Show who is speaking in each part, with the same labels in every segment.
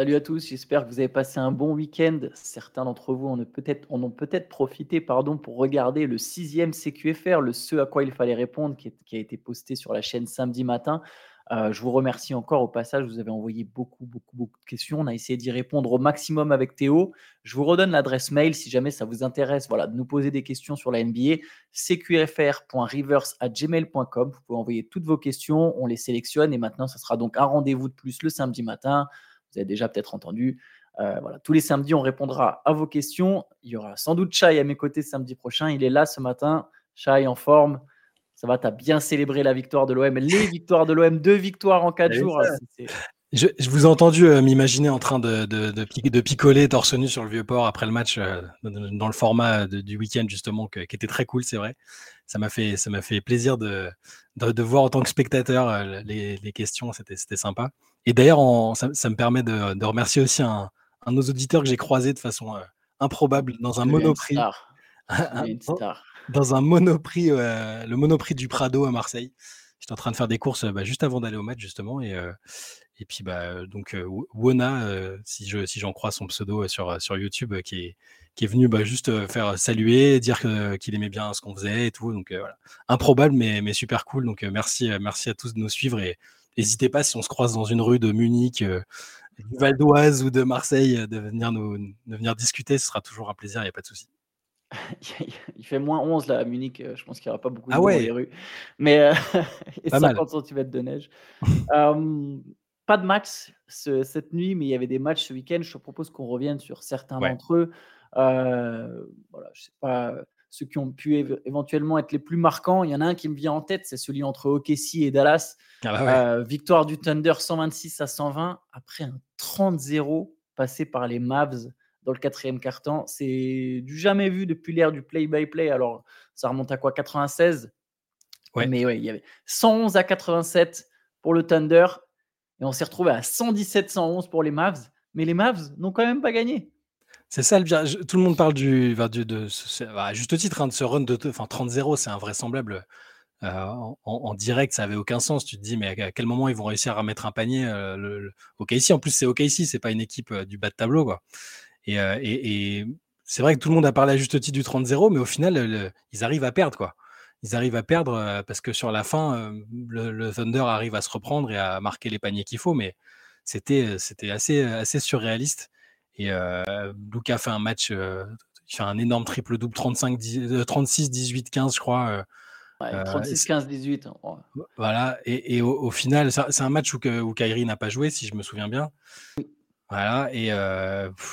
Speaker 1: Salut à tous, j'espère que vous avez passé un bon week-end. Certains d'entre vous en ont peut-être peut profité pardon, pour regarder le sixième CQFR, le ce à quoi il fallait répondre, qui, a été posté sur la chaîne samedi matin. Euh, je vous remercie encore au passage, vous avez envoyé beaucoup, beaucoup, beaucoup de questions. On a essayé d'y répondre au maximum avec Théo. Je vous redonne l'adresse mail si jamais ça vous intéresse voilà, de nous poser des questions sur la NBA, cqfr.reverse.gmail.com. Vous pouvez envoyer toutes vos questions, on les sélectionne et maintenant, ça sera donc un rendez-vous de plus le samedi matin vous avez déjà peut-être entendu. Euh, voilà, tous les samedis, on répondra à vos questions. Il y aura sans doute Chai à mes côtés samedi prochain. Il est là ce matin. Chai en forme. Ça va, tu as bien célébré la victoire de l'OM, les victoires de l'OM, deux victoires en quatre jours.
Speaker 2: Je, vous ai entendu euh, m'imaginer en train de, de, picoler torse nu sur le vieux port après le match, euh, dans le format du week-end justement, qui était très cool, c'est vrai. Ça m'a fait, ça m'a fait plaisir de, de, voir en tant que spectateur les, les questions, c'était sympa. Et d'ailleurs, ça, me permet de, remercier aussi un, un de nos auditeurs que j'ai croisé de façon euh, improbable dans un monoprix. dans un monoprix, euh, le monoprix du Prado à Marseille. J'étais en train de faire des courses bah, juste avant d'aller au match justement et, euh, et puis bah donc Wona, si je si j'en crois son pseudo sur sur YouTube, qui est qui est venu bah, juste faire saluer, dire qu'il aimait bien ce qu'on faisait et tout. Donc voilà, improbable mais mais super cool. Donc merci merci à tous de nous suivre et N'hésitez pas si on se croise dans une rue de Munich, euh, du Val d'Oise ou de Marseille, euh, de venir, nous, de venir discuter. Ce sera toujours un plaisir, il n'y a pas de souci.
Speaker 1: il fait moins 11 là à Munich. Euh, je pense qu'il n'y aura pas beaucoup de ah dans les rues. Mais et 50 cm de neige. pas de match cette nuit, mais il y avait des matchs ce week-end. Je te propose qu'on revienne sur certains d'entre eux. voilà, je sais pas ceux qui ont pu éventuellement être les plus marquants. Il y en a un qui me vient en tête, c'est celui entre OKC et Dallas. Ah bah euh, victoire du Thunder 126 à 120 après un 30-0 passé par les Mavs dans le quatrième quart-temps. C'est du jamais vu depuis l'ère du play-by-play. Alors, ça remonte à quoi 96 ouais. Mais ouais, il y avait 111 à 87 pour le Thunder et on s'est retrouvé à 117-111 pour les Mavs. Mais les Mavs n'ont quand même pas gagné.
Speaker 2: C'est ça le Tout le monde parle du, à juste titre hein, de ce run de enfin 30-0, c'est invraisemblable. Euh, en, direct, ça avait aucun sens. Tu te dis, mais à quel moment ils vont réussir à mettre un panier euh, le, OKC En plus, c'est OKC, c'est pas une équipe euh, du bas de tableau, quoi. Et, c'est vrai que tout le monde a parlé à juste titre du 30-0, mais au final, ils arrivent à perdre, quoi. Ils arrivent à perdre parce que sur la fin, le, Thunder arrive à se reprendre et à marquer les paniers qu'il faut, mais c'était assez surréaliste. Et euh, Luca fait un match, il fait un énorme triple double, 35, 36, 18, 15, je crois.
Speaker 1: 36, 15, 18.
Speaker 2: Voilà, et, au, final, c'est un match où, où Kyrie n'a pas joué, si je me souviens bien. Voilà, et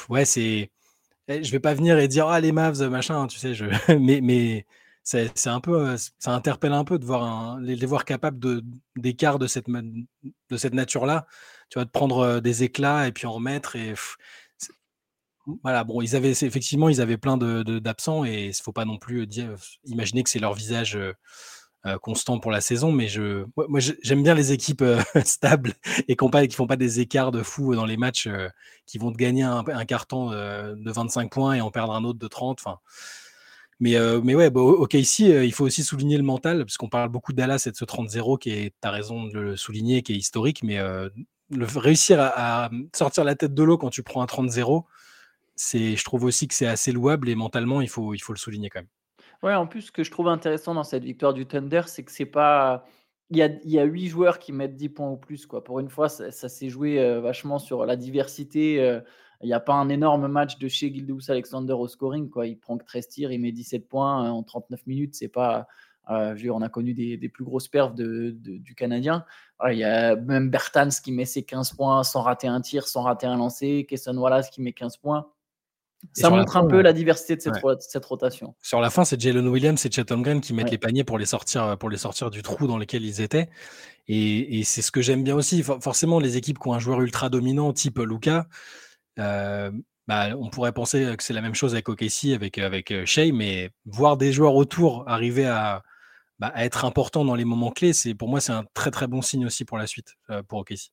Speaker 2: ouais, c'est. Eh, je vais pas venir et dire ah les Mavs machin, tu sais, je... mais mais c'est un peu, ça interpelle un peu de voir un, les, voir capables de d'écart de cette de cette nature-là. Tu vois, de prendre des éclats et puis en remettre et voilà, bon, ils avaient effectivement, ils avaient plein d'absents et il faut pas non plus dire, imaginer que c'est leur visage constant pour la saison. Mais je, moi, j'aime bien les équipes stables et qui ne font pas des écarts de fou dans les matchs, qui vont te gagner un, carton de 25 points et en perdre un autre de 30. Enfin, mais, mais ouais, bah, ok, ici, il faut aussi souligner le mental, parce qu'on parle beaucoup de Dallas et de ce 30-0 qui est, tu as raison de le souligner, qui est historique, mais réussir à, sortir la tête de l'eau quand tu prends un 30-0, je trouve aussi que c'est assez louable et mentalement, il faut, il faut le souligner quand même.
Speaker 1: Ouais, en plus, ce que je trouve intéressant dans cette victoire du Thunder, c'est que c'est pas. Il y a, il y a 8 joueurs qui mettent 10 points ou plus. Quoi. Pour une fois, ça, s'est joué euh, vachement sur la diversité. Euh, il n'y a pas un énorme match de chez Gildous Alexander au scoring. Quoi. Il prend que 13 tirs, il met 17 points euh, en 39 minutes. C'est pas. on a connu des, des plus grosses perfs de, du Canadien. il y a même Bertans qui met ses 15 points sans rater un tir, sans rater un lancer. Kesson Wallace qui met 15 points. Ça montre un peu la diversité de cette, rotation.
Speaker 2: Sur la fin, c'est Jalen Williams et Chet Holmgren qui mettent les paniers pour les, sortir, pour les sortir du trou dans lequel ils étaient. Et, c'est ce que j'aime bien aussi. forcément, les équipes qui ont un joueur ultra dominant, type Luca, euh, bah, on pourrait penser que c'est la même chose avec OKC, avec, avec euh, Shea, mais voir des joueurs autour arriver à, bah, être importants dans les moments clés, pour moi, c'est un très très bon signe aussi pour la suite, euh, pour OKC.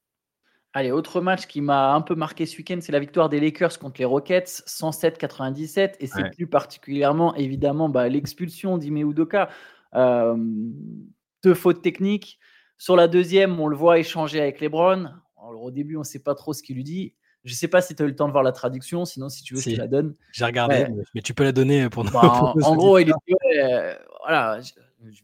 Speaker 1: Allez, autre match qui m'a un peu marqué ce week-end, c'est la victoire des Lakers contre les Rockets, 107-97. Et c'est plus particulièrement, évidemment, bah, l'expulsion d'Ime Udoka. Euh, deux fautes techniques. Sur la deuxième, on le voit échanger avec LeBron. Alors, au début, on ne sait pas trop ce qu'il lui dit. Je sais pas si tu as eu le temps de voir la traduction, sinon si tu veux, je te la donne.
Speaker 2: J'ai regardé, mais tu peux la donner pour nous.
Speaker 1: Bah, en, gros, il dit, voilà, je,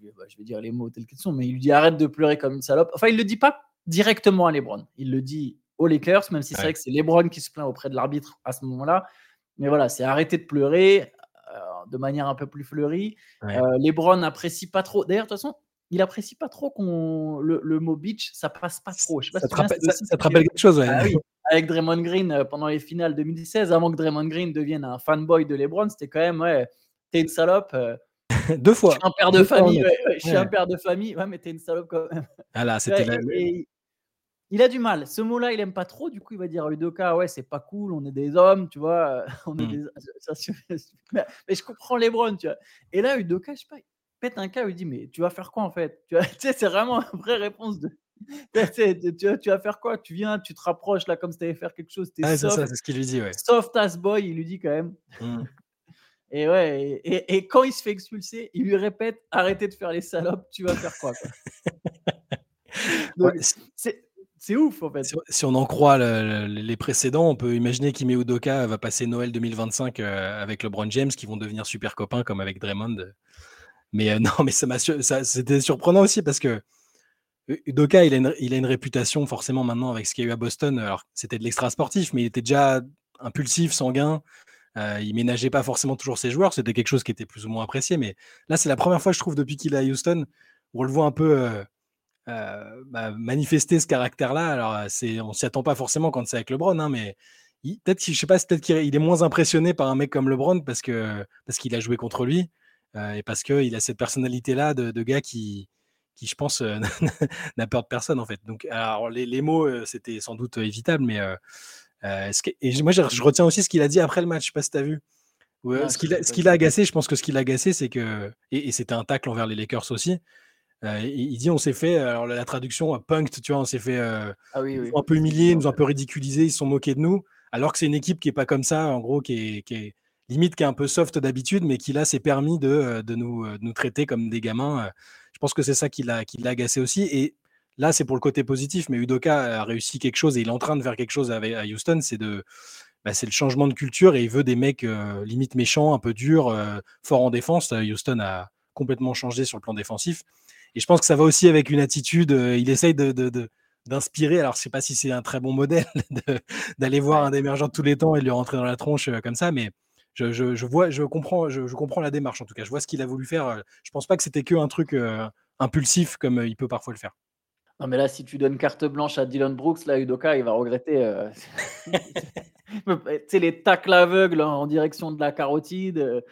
Speaker 1: vais, bah, je, vais, dire les mots tels qu'ils sont, mais il lui dit arrête de pleurer comme une salope. Enfin, il le dit pas directement à LeBron. Il le dit aux Lakers, même si c'est vrai que c'est LeBron qui se plaint auprès de l'arbitre à ce moment-là. Mais voilà, c'est arrêter de pleurer euh, de manière un peu plus fleurie. Euh, LeBron n'apprécie pas trop. D'ailleurs, de toute façon, il apprécie pas trop qu'on le, mot beach, ça passe pas trop.
Speaker 2: ça, te rappelle, quelque chose, ouais.
Speaker 1: Ah avec Draymond Green euh, pendant les finales 2016, avant que Draymond Green devienne un fanboy de LeBron, c'était quand même ouais, t'es une salope.
Speaker 2: Deux fois.
Speaker 1: Je suis un père de famille. je suis un père de famille. Ouais, mais t'es une salope quand même.
Speaker 2: Ah là, c'était
Speaker 1: il a du mal. Ce mot-là, il aime pas trop. Du coup, il va dire à Udoka, ouais, c'est pas cool, on est des hommes, tu vois. On est mmh. des... mais, je comprends les Lebron, tu vois. Et là, Udoka, je sais pas, il pète un cas, il dit, mais tu vas faire quoi en fait Tu sais, c'est vraiment une vraie réponse de. tu, tu, vas faire quoi? Tu viens, tu te rapproches là comme si tu allais faire quelque chose.
Speaker 2: c'est ça, c'est ce qu'il lui dit, ouais.
Speaker 1: Soft as boy, il lui dit quand même. Mmh. Et ouais, et, quand il se fait expulser, il lui répète arrêtez de faire les salopes, tu vas faire quoi, c'est c'est ouf en fait.
Speaker 2: Si, on en croit les précédents, on peut imaginer qu'Ime Udoka va passer Noël 2025 euh, avec LeBron James qui vont devenir super copains comme avec Draymond. Mais euh, non, mais ça, ça c'était surprenant aussi parce que Udoka, il a, une, réputation forcément maintenant avec ce qu'il y a eu à Boston. Alors c'était de l'extra sportif, mais il était déjà impulsif, sanguin. Euh, il ménageait pas forcément toujours ses joueurs. C'était quelque chose qui était plus ou moins apprécié. Mais là, c'est la première fois, je trouve, depuis qu'il est à Houston, où on le voit un peu euh, bah, manifester ce caractère-là. Alors, euh, c'est, on s'y attend pas forcément quand c'est avec LeBron, hein, mais peut-être je sais pas, peut-être qu'il est moins impressionné par un mec comme LeBron parce que parce qu'il a joué contre lui euh, et parce qu'il a cette personnalité-là de, gars qui, qui je pense n'a peur de personne en fait. Donc, alors les, mots, c'était sans doute évitable, mais et moi je, retiens aussi ce qu'il a dit après le match. Je sais pas si tu as vu. ce qu'il a, ce a agacé, je pense que ce qu'il a agacé, c'est que et c'était un tacle envers les Lakers aussi euh, il dit on s'est fait, alors la traduction, punked, tu vois, on s'est fait euh, ah un peu humilié, nous un peu ridiculisé, ils se sont moqués de nous, alors que c'est une équipe qui est pas comme ça, en gros, qui est, qui est limite qui est un peu soft d'habitude, mais qui là s'est permis de, euh, de, nous, nous traiter comme des gamins. Je pense que c'est ça qui l'a, qui l'a agacé aussi. Et là, c'est pour le côté positif, mais Udoka a réussi quelque chose et il est en train de faire quelque chose avec, à Houston, c'est de bah, c'est le changement de culture et il veut des mecs limite méchants, un peu durs, forts en défense. Houston a complètement changé sur le plan défensif. Et je pense que ça va aussi avec une attitude. Euh, il essaye de, d'inspirer. Alors, je sais pas si c'est un très bon modèle d'aller voir un émergent de tous les temps et de lui rentrer dans la tronche euh, comme ça, mais je, vois, je comprends, je, comprends la démarche en tout cas. Je vois ce qu'il a voulu faire. Euh, je pense pas que c'était que un truc impulsif comme il peut parfois le faire.
Speaker 1: Non, mais là, si tu donnes carte blanche à Dylan Brooks, là, Udoka, il va regretter. tu sais, les tacles aveugles en direction de la carotide,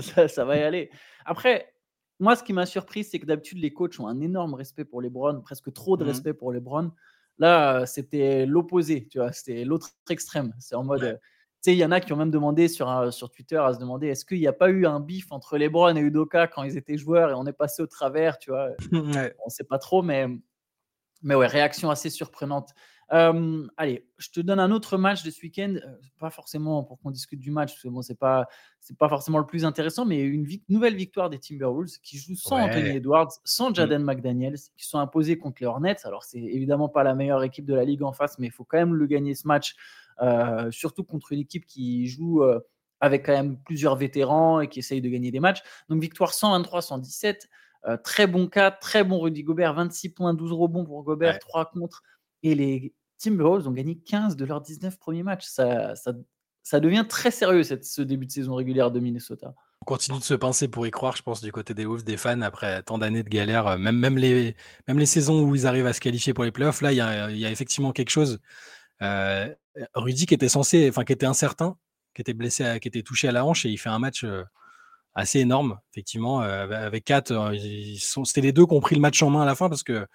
Speaker 1: ça, ça va y aller. Après, moi, ce qui m'a surpris, c'est que d'habitude, les coachs ont un énorme respect pour les Browns, presque trop de mmh respect pour les Browns. Là, c'était l'opposé, tu vois, c'était l'autre extrême. C'est en mode, tu sais, il y en a qui ont même demandé sur, sur Twitter à se demander est-ce qu'il n'y a pas eu un bif entre les Browns et Udoka quand ils étaient joueurs et on est passé au travers, tu vois? On ne sait pas trop, mais, mais ouais, réaction assez surprenante allez, je te donne un autre match de ce week-end, pas forcément pour qu'on discute du match, parce que bon, c'est pas, c'est pas forcément le plus intéressant, mais une nouvelle victoire des Timberwolves qui jouent sans Anthony Edwards, sans mmh. Jaden McDaniels, qui sont imposés contre les Hornets. Alors, c'est évidemment pas la meilleure équipe de la ligue en face, mais il faut quand même le gagner ce match, surtout contre une équipe qui joue avec quand même plusieurs vétérans et qui essaye de gagner des matchs. Donc, victoire 123-117. très bon cas, très bon Rudy Gobert, 26 points, 12 rebonds pour Gobert, 3 contre. Et les Timberwolves ont gagné 15 de leurs 19 premiers matchs. Ça, ça, devient très sérieux cette, ce début de saison régulière de Minnesota.
Speaker 2: On continue de se pincer pour y croire, je pense, du côté des Wolves, des fans, après tant d'années de galère. Euh, même, même, les, même les saisons où ils arrivent à se qualifier pour les playoffs, là, il y a, effectivement quelque chose. Euh, Rudy qui était censé, enfin qui était incertain, qui était blessé, qui était touché à la hanche et il fait un match euh, assez énorme, effectivement. avec 4, c'était les deux qui ont pris le match en main à la fin parce que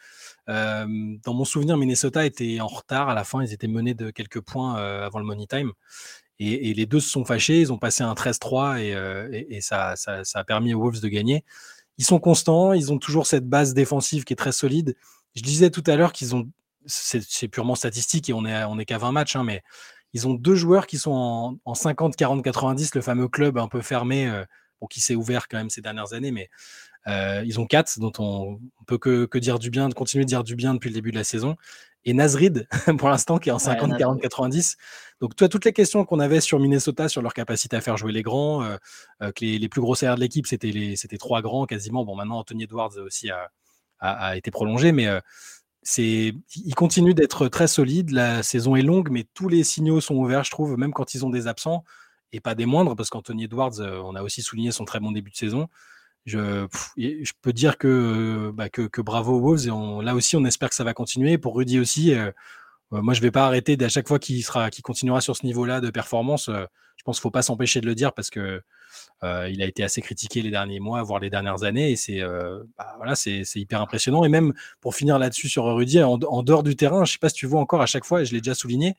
Speaker 2: dans mon souvenir, Minnesota était en retard à la fin. Ils étaient menés de quelques points avant le money time. Et, les deux se sont fâchés. Ils ont passé un 13-3 et, ça, a permis aux Wolves de gagner. Ils sont constants. Ils ont toujours cette base défensive qui est très solide. Je disais tout à l'heure qu'ils ont. C'est purement statistique et on est, on est qu'à 20 matchs, hein, mais ils ont deux joueurs qui sont en, 50, 40, 90, le fameux club un peu fermé, qui s'est ouvert quand même ces dernières années, mais euh, ils ont quatre, dont on, peut que, dire du bien, de continuer de dire du bien depuis le début de la saison. et Nasrid pour l'instant qui est en 50, 40, 90. Donc tu as toutes les questions qu'on avait sur Minnesota sur leur capacité à faire jouer les grands, euh, euh, que les, plus gros salaires de l'équipe c'était les c'était trois grands quasiment. Bon maintenant Anthony Edwards aussi a, a, été prolongé, mais c'est il continue d'être très solide. La saison est longue, mais tous les signaux sont ouverts, je trouve, même quand ils ont des absents et pas des moindres, parce qu'Anthony Edwards, on a aussi souligné son très bon début de saison. Je, peux dire que, bah, que, bravo aux Wolves et là aussi on espère que ça va continuer. Pour Rudy aussi, moi, je vais pas arrêter à chaque fois qu'il sera, continuera sur ce niveau-là de performance. Euh, je pense qu'il faut pas s'empêcher de le dire parce que euh, il a été assez critiqué les derniers mois, voire les dernières années, et c'est euh, bah, voilà, hyper impressionnant. Et même pour finir là-dessus sur Rudy, en, dehors du terrain, je sais pas si tu vois encore à chaque fois, et je l'ai déjà souligné,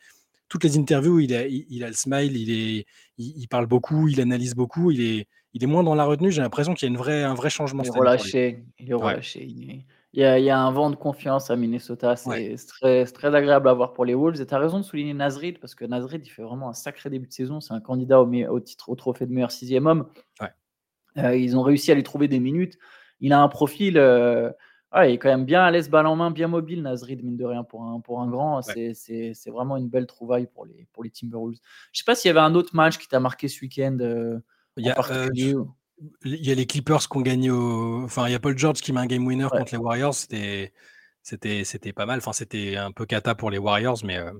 Speaker 2: toutes les interviews, il a, il, a le smile, il est, il, parle beaucoup, il analyse beaucoup, il est, il est moins dans la retenue. J'ai l'impression qu'il y a une vraie, un vrai changement.
Speaker 1: Il est relâché, il est relâché. Il y, a, un vent de confiance à Minnesota. C'est très, très, agréable à voir pour les Wolves. Et tu as raison de souligner Nazrid, parce que Nazrid, il fait vraiment un sacré début de saison. C'est un candidat au, au, titre, au trophée de meilleur sixième homme. Euh, ils ont réussi à lui trouver des minutes. Il a un profil. Euh, il est quand même bien à l'aise, balle en main, bien mobile, Nazrid, mine de rien, pour un, pour un grand. C'est vraiment une belle trouvaille pour les, pour les Timberwolves. Je sais pas s'il y avait un autre match qui t'a marqué ce week-end. Euh,
Speaker 2: il y a, il y a les Clippers qui ont gagné au. Enfin, il y a Paul George qui met un game winner contre les Warriors. C'était, c'était, c'était pas mal. Enfin, c'était un peu cata pour les Warriors, mais euh,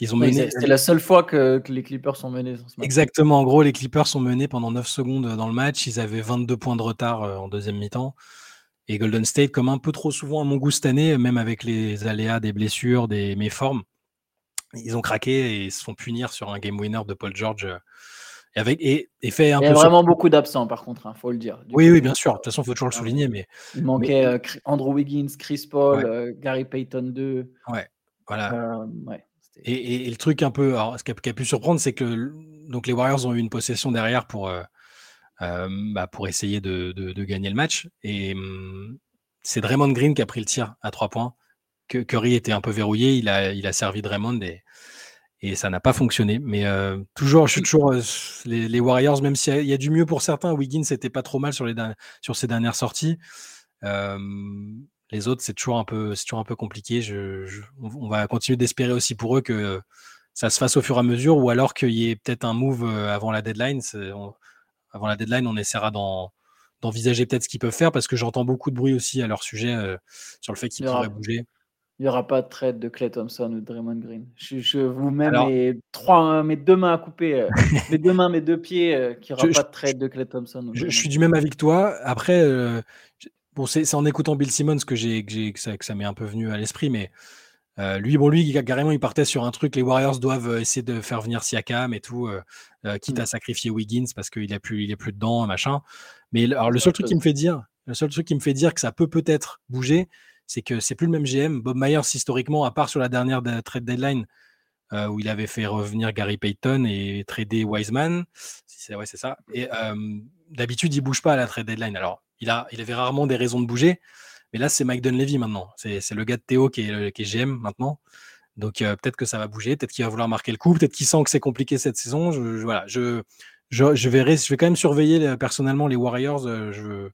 Speaker 2: ils ont mené.
Speaker 1: C'est la seule fois que, les Clippers sont menés.
Speaker 2: Exactement. En gros, les Clippers sont menés pendant 9 secondes dans le match. Ils avaient 22 points de retard euh, en deuxième mi-temps. Et Golden State, comme un peu trop souvent à mon goût cette année, même avec les aléas des blessures, des méformes, ils ont craqué et se font punir sur un game winner de Paul George euh, et, avec, et, fait un
Speaker 1: il y a vraiment beaucoup d'absents, par contre, il hein, faut le dire.
Speaker 2: Oui, oui, bien sûr. De toute façon, il faut toujours le souligner. Mais,
Speaker 1: il manquait euh, Andrew Wiggins, Chris Paul, euh, Gary Payton 2.
Speaker 2: Ouais, voilà. Euh, et, le truc un peu, alors, ce qui a, pu surprendre, c'est que donc les Warriors ont eu une possession derrière pour, bah, pour essayer de, gagner le match. Et c'est Draymond Green qui a pris le tir à trois points. Curry était un peu verrouillé, il a, il a servi Draymond et ça n'a pas fonctionné. Mais toujours, je suis toujours les, Warriors, même s'il y, a du mieux pour certains. Wiggins, c'était pas trop mal sur, les, sur ses dernières sorties. Les autres, c'est toujours un peu, toujours un peu compliqué. On va continuer d'espérer aussi pour eux que ça se fasse au fur et à mesure, ou alors qu'il y ait peut-être un move avant la deadline. Avant la deadline, on essaiera d'envisager peut-être ce qu'ils peuvent faire, parce que j'entends beaucoup de bruit aussi à leur sujet sur le fait qu'ils pourraient bouger.
Speaker 1: Il n'y aura pas de trade de Clay Thompson ou de Draymond Green. Je, vous mets mes, trois, mes deux mains à couper, euh, mes deux mains, mes deux pieds, euh, qu'il n'y aura pas de trade de Clay Thompson.
Speaker 2: Je, suis du même avec toi. Après, euh, bon, c'est en écoutant Bill Simmons que, j'ai, que, ça, que ça m'est un peu venu à l'esprit, mais lui, bon, lui, carrément, il partait sur un truc. Les Warriors doivent essayer de faire venir Siakam et tout, quitte à mm. sacrifier Wiggins parce qu'il est plus, il est plus dedans, machin. Mais alors, le seul truc qui me fait dire, le seul truc qui me fait dire que ça peut peut-être bouger, c'est que c'est plus le même GM. Bob Myers, historiquement, à part sur la dernière trade deadline, euh, où il avait fait revenir Gary Payton et trader Wiseman. C'est ouais, c'est ça. Et d'habitude, il bouge pas à la trade deadline. Alors, il, a, il avait rarement des raisons de bouger, mais là, c'est Mike Dunleavy maintenant. C'est le gars de Théo qui est, qui est GM maintenant. Donc, euh, peut-être que ça va bouger, peut-être qu'il va vouloir marquer le coup, peut-être qu'il sent que c'est compliqué cette saison. Je, voilà, je, je, verrai, je vais quand même surveiller personnellement les Warriors. Euh, je,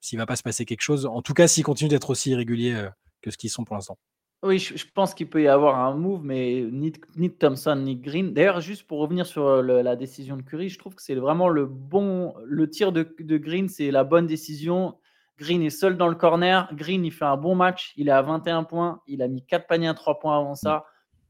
Speaker 2: s'il va pas se passer quelque chose. En tout cas, s'ils continuent d'être aussi irréguliers euh, que ce qu'ils sont pour l'instant.
Speaker 1: Oui, je, pense qu'il peut y avoir un move, mais ni, Thompson ni Green. D'ailleurs, juste pour revenir sur euh, la décision de Curry, je trouve que c'est vraiment le bon. Le tir de, Green, c'est la bonne décision. Green est seul dans le corner. Green, il fait un bon match. Il est à 21 points. Il a mis 4 paniers à 3 points avant ça.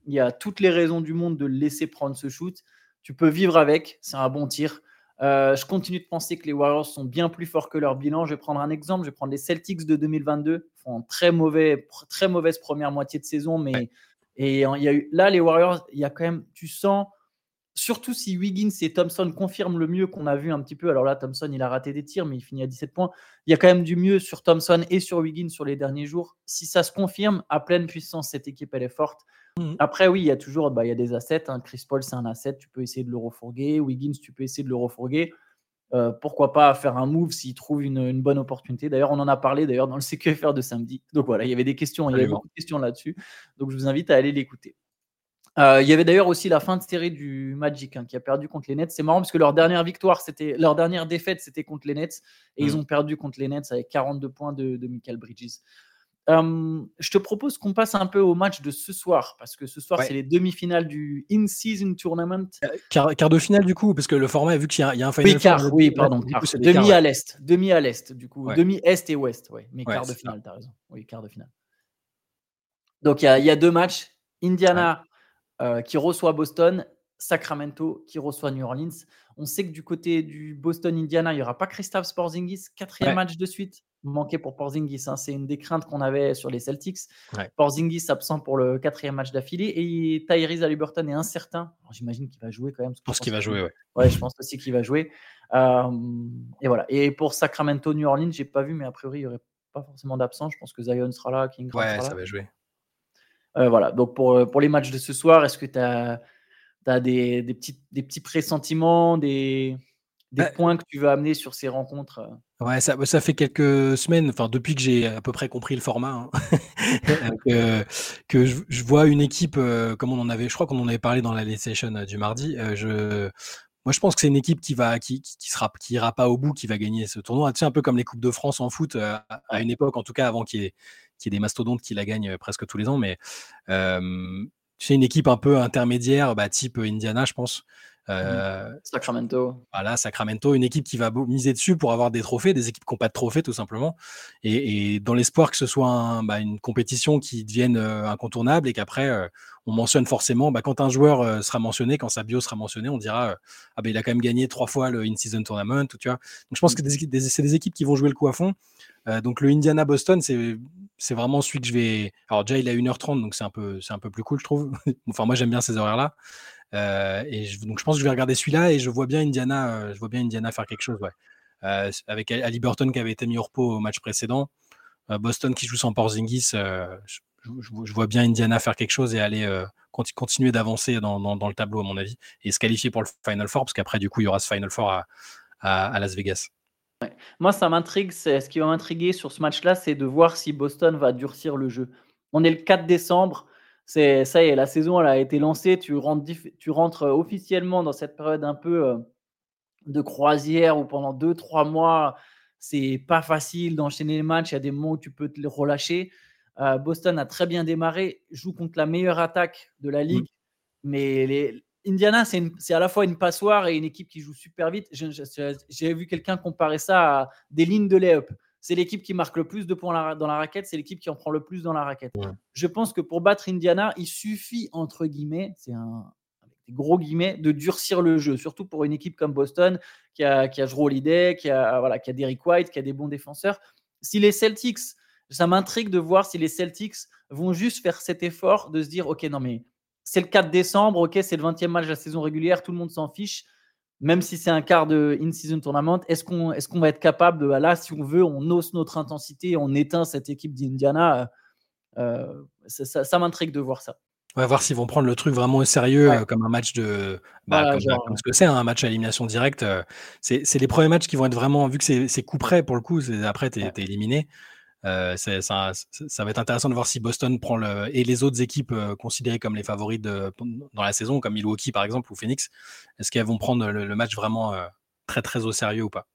Speaker 1: Il y a toutes les raisons du monde de le laisser prendre ce shoot. Tu peux vivre avec. C'est un bon tir. Euh, je continue de penser que les Warriors sont bien plus forts que leur bilan. Je vais prendre un exemple. Je vais prendre les Celtics de 2022. Ils font une très, mauvais, très mauvaise première moitié de saison. Mais et il y a eu, là, les Warriors, il y a quand même, tu sens, surtout si Wiggins et Thompson confirment le mieux qu'on a vu un petit peu. Alors là, Thompson, il a raté des tirs, mais il finit à 17 points. Il y a quand même du mieux sur Thompson et sur Wiggins sur les derniers jours. Si ça se confirme, à pleine puissance, cette équipe, elle est forte. Mmh. Après, oui, il y a toujours bah, il y a des assets. Hein. Chris Paul, c'est un asset. Tu peux essayer de le refourguer. Wiggins, tu peux essayer de le refourguer. Euh, pourquoi pas faire un move s'il trouve une, bonne opportunité. D'ailleurs, on en a parlé d'ailleurs dans le CQFR de samedi. Donc voilà, il y avait des questions, il y avait beaucoup de questions là-dessus. Donc je vous invite à aller l'écouter. Euh, il y avait d'ailleurs aussi la fin de série du Magic hein, qui a perdu contre les Nets. C'est marrant parce que leur dernière victoire, c'était leur dernière défaite, c'était contre les Nets et ils mmh. ont perdu contre les Nets avec 42 points de, de Michael Bridges. je te propose qu'on passe un peu au match de ce soir, parce que ce soir, c'est les demi-finales du In-Season Tournament.
Speaker 2: Euh, quart, de finale, du coup, parce que le format, vu qu'il y, a un final.
Speaker 1: Oui, quart, oui, pardon. demi à l'Est. Demi à l'Est, du coup. Demi-Est et Ouest, ouais. Mais quart de finale, tu as raison. Oui, quart de finale. Donc, il y, a deux matchs. Indiana euh, qui reçoit Boston, Sacramento qui reçoit New Orleans. On sait que du côté du Boston-Indiana, il n'y aura pas Christophe Porzingis, quatrième match de suite manqué pour Porzingis. Hein. C'est une des craintes qu'on avait sur les Celtics. Porzingis absent pour le quatrième match d'affilée et Tyrese Haliburton est incertain. J'imagine qu'il va jouer quand même.
Speaker 2: Je pense qu'il va jouer, ouais.
Speaker 1: Ouais, je pense aussi qu'il va jouer. Euh, et voilà. Et pour Sacramento, New Orleans, j'ai pas vu, mais a priori, il n'y aurait pas forcément d'absent. Je pense que Zion sera là, King
Speaker 2: ouais,
Speaker 1: sera
Speaker 2: ça va jouer.
Speaker 1: Euh, voilà. Donc pour, pour les matchs de ce soir, est-ce que tu as tu des, petits, des petits pressentiments, des, des bah points que tu veux amener sur ces rencontres
Speaker 2: euh? Ouais, ça, ça fait quelques semaines, enfin depuis que j'ai à peu près compris le format, hein, euh, que, je, vois une équipe euh, comme on en avait, je crois qu'on en avait parlé dans la session du mardi. je, moi, je pense que c'est une équipe qui va, qui, qui, sera, qui ira pas au bout, qui va gagner ce tournoi. Tu sais, un peu comme les coupes de France en foot à, une époque, en tout cas avant qu'il y, ait des mastodontes qui la gagnent presque tous les ans. Mais c'est une équipe un peu intermédiaire, bah, type Indiana, je pense.
Speaker 1: Mmh. Euh, Sacramento.
Speaker 2: Voilà, Sacramento, une équipe qui va miser dessus pour avoir des trophées, des équipes qui n'ont pas de trophées tout simplement, et, dans l'espoir que ce soit bah, une compétition qui devienne euh, incontournable et qu'après euh, on mentionne forcément, bah, quand un joueur sera mentionné, quand sa bio sera mentionnée, on dira ah ben il a quand même gagné trois fois le in-season tournament, tu vois. Donc je pense que mmh. c'est des équipes qui vont jouer le coup à fond. Donc le Indiana Boston, c'est vraiment celui que je vais. Alors déjà il est à 1h30, donc c'est un peu plus cool je trouve. enfin moi j'aime bien ces horaires là. Euh, et donc je pense que je vais regarder celui-là et je vois bien Indiana, euh, je vois bien Indiana faire quelque chose. Euh, avec Ali Burton qui avait été mis au repos au match précédent, Boston qui joue sans Porzingis, je, vois bien Indiana faire quelque chose et aller continuer d'avancer dans, le tableau à mon avis et se qualifier pour le Final Four parce qu'après du coup il y aura ce Final Four à, Las Vegas.
Speaker 1: Moi, ça m'intrigue. Ce qui va m'intriguer sur ce match-là, c'est de voir si Boston va durcir le jeu. On est le 4 décembre c'est ça y est, la saison elle a été lancée. Tu rentres, tu rentres euh, officiellement dans cette période un peu euh, de croisière où pendant deux, trois mois, c'est pas facile d'enchaîner les matchs. Il y a des moments où tu peux te relâcher. Euh, Boston a très bien démarré, joue contre la meilleure attaque de la ligue, mais les, Indiana, c'est à la fois une passoire et une équipe qui joue super vite. J'ai vu quelqu'un comparer ça à des lignes de lay-up c'est l'équipe qui marque le plus de points dans la raquette, c'est l'équipe qui en prend le plus dans la raquette. Je pense que pour battre Indiana, il suffit, entre guillemets, c'est un gros guillemets, de durcir le jeu, surtout pour une équipe comme Boston qui a, qui a Drew Holiday, qui a, voilà, qui a Derrick White, qui a des bons défenseurs. Si les Celtics, ça m'intrigue de voir si les Celtics vont juste faire cet effort de se dire, OK, non mais c'est le 4 décembre, OK, c'est le 20e match de la saison régulière, tout le monde s'en fiche même si c'est un quart de in-season tournament, est-ce qu'on est qu'on va être capable de, là, si on veut, on hausse notre intensité, on éteint cette équipe d'Indiana euh, Ça, m'intrigue de voir ça.
Speaker 2: On va voir s'ils vont prendre le truc vraiment au sérieux, euh, comme un match de. Bah, comme, ce que c'est, hein, un match à élimination directe. Euh, c'est les premiers matchs qui vont être vraiment, vu que c'est coup près pour le coup, après, tu es, éliminé. Euh, ça, ça, va être intéressant de voir si Boston prend le, et les autres équipes euh, considérées comme les favoris de, dans la saison, comme Milwaukee par exemple ou Phoenix, est-ce qu'elles vont prendre le, match vraiment euh, très très au sérieux ou pas?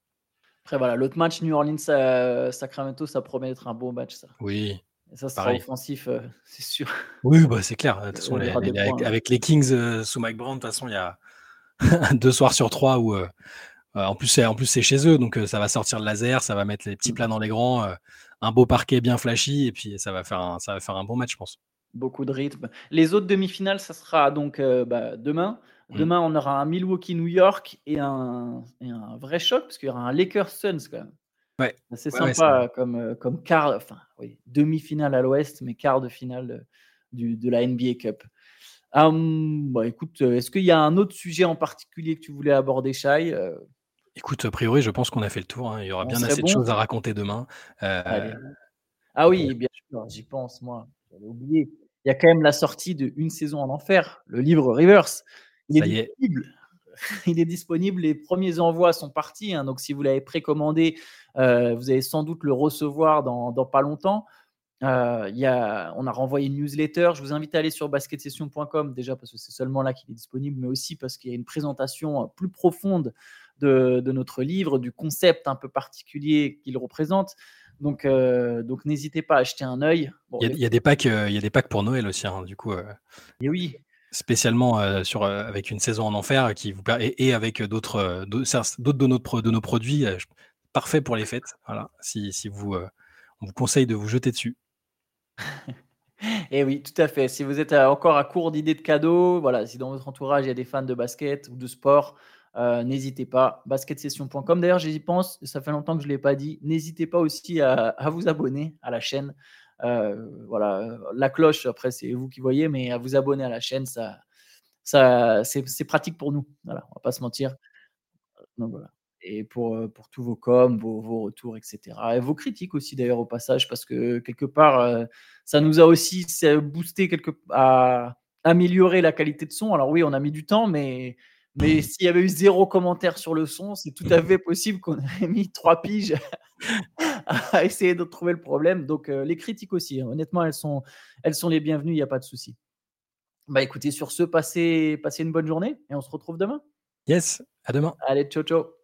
Speaker 1: Après voilà, l'autre match New Orleans Sacramento, ça promet d'être un beau match ça.
Speaker 2: Oui.
Speaker 1: ça sera offensif, c'est sûr.
Speaker 2: Oui, bah, c'est clair. avec, les Kings sous Mike Brown, de toute façon, il y a deux soirs sur trois où en plus c'est en plus c'est chez eux, donc ça va sortir le laser, ça va mettre les petits mmh. plats dans les grands un beau parquet bien flashy et puis ça va faire un, ça va faire un bon match, je pense.
Speaker 1: Beaucoup de rythme. Les autres demi-finales, ça sera donc euh, bah, demain. Mmh. Demain, on aura un Milwaukee-New York et un, un, vrai choc, parce qu'il y aura un Lakers-Suns quand même.
Speaker 2: Ouais.
Speaker 1: C'est sympa comme, euh, comme quart, enfin, oui, demi-finale à l'ouest, mais quart de finale du, de la NBA Cup. Hum, bah, écoute, euh, est-ce qu'il y a un autre sujet en particulier que tu voulais aborder, Shai?
Speaker 2: Écoute, a priori, je pense qu'on a fait le tour, hein. Il y aura bien assez de choses à raconter demain. Euh,
Speaker 1: ah oui, bien sûr, j'y pense, moi. J'avais oublié. Il y a quand même la sortie de Une saison en enfer, le livre Reverse. Il est disponible. Il est disponible. Les premiers envois sont partis. Hein. donc, si vous l'avez précommandé, euh, vous allez sans doute le recevoir dans, pas longtemps. Euh, y a, on a renvoyé une newsletter. Je vous invite à aller sur basketsession.com déjà parce que c'est seulement là qu'il est disponible, mais aussi parce qu'il y a une présentation plus profonde de, notre livre, du concept un peu particulier qu'il représente. Donc, donc n'hésitez pas à acheter un œil.
Speaker 2: il, y a, des packs, il y a des packs pour Noël aussi, hein, du coup.
Speaker 1: et oui.
Speaker 2: Spécialement sur, avec une saison en enfer qui vous et, et avec d'autres d'autres de, notre, de nos produits, parfait pour les fêtes. Voilà, si, si vous, on vous conseille de vous jeter dessus.
Speaker 1: Et oui, tout à fait. Si vous êtes encore à court d'idées de cadeaux, voilà, si dans votre entourage il y a des fans de basket ou de sport, euh, n'hésitez pas. Basketsession.com. D'ailleurs, j'y pense, ça fait longtemps que je ne l'ai pas dit. N'hésitez pas aussi à, vous abonner à la chaîne. Euh, voilà, la cloche, après, c'est vous qui voyez, mais à vous abonner à la chaîne, ça, ça, c'est pratique pour nous. Voilà, on va pas se mentir. Donc voilà et pour, pour tous vos coms, vos, vos, retours, etc. Et vos critiques aussi d'ailleurs au passage, parce que quelque part, ça nous a aussi boosté quelque, à améliorer la qualité de son. Alors oui, on a mis du temps, mais, mais s'il y avait eu zéro commentaire sur le son, c'est tout à fait possible qu'on ait mis trois piges à essayer de trouver le problème. Donc les critiques aussi, hein. honnêtement, elles sont, elles sont les bienvenues, il n'y a pas de souci. Bah écoutez, sur ce, passez, passez une bonne journée et on se retrouve demain.
Speaker 2: Yes, à demain.
Speaker 1: Allez, ciao, ciao.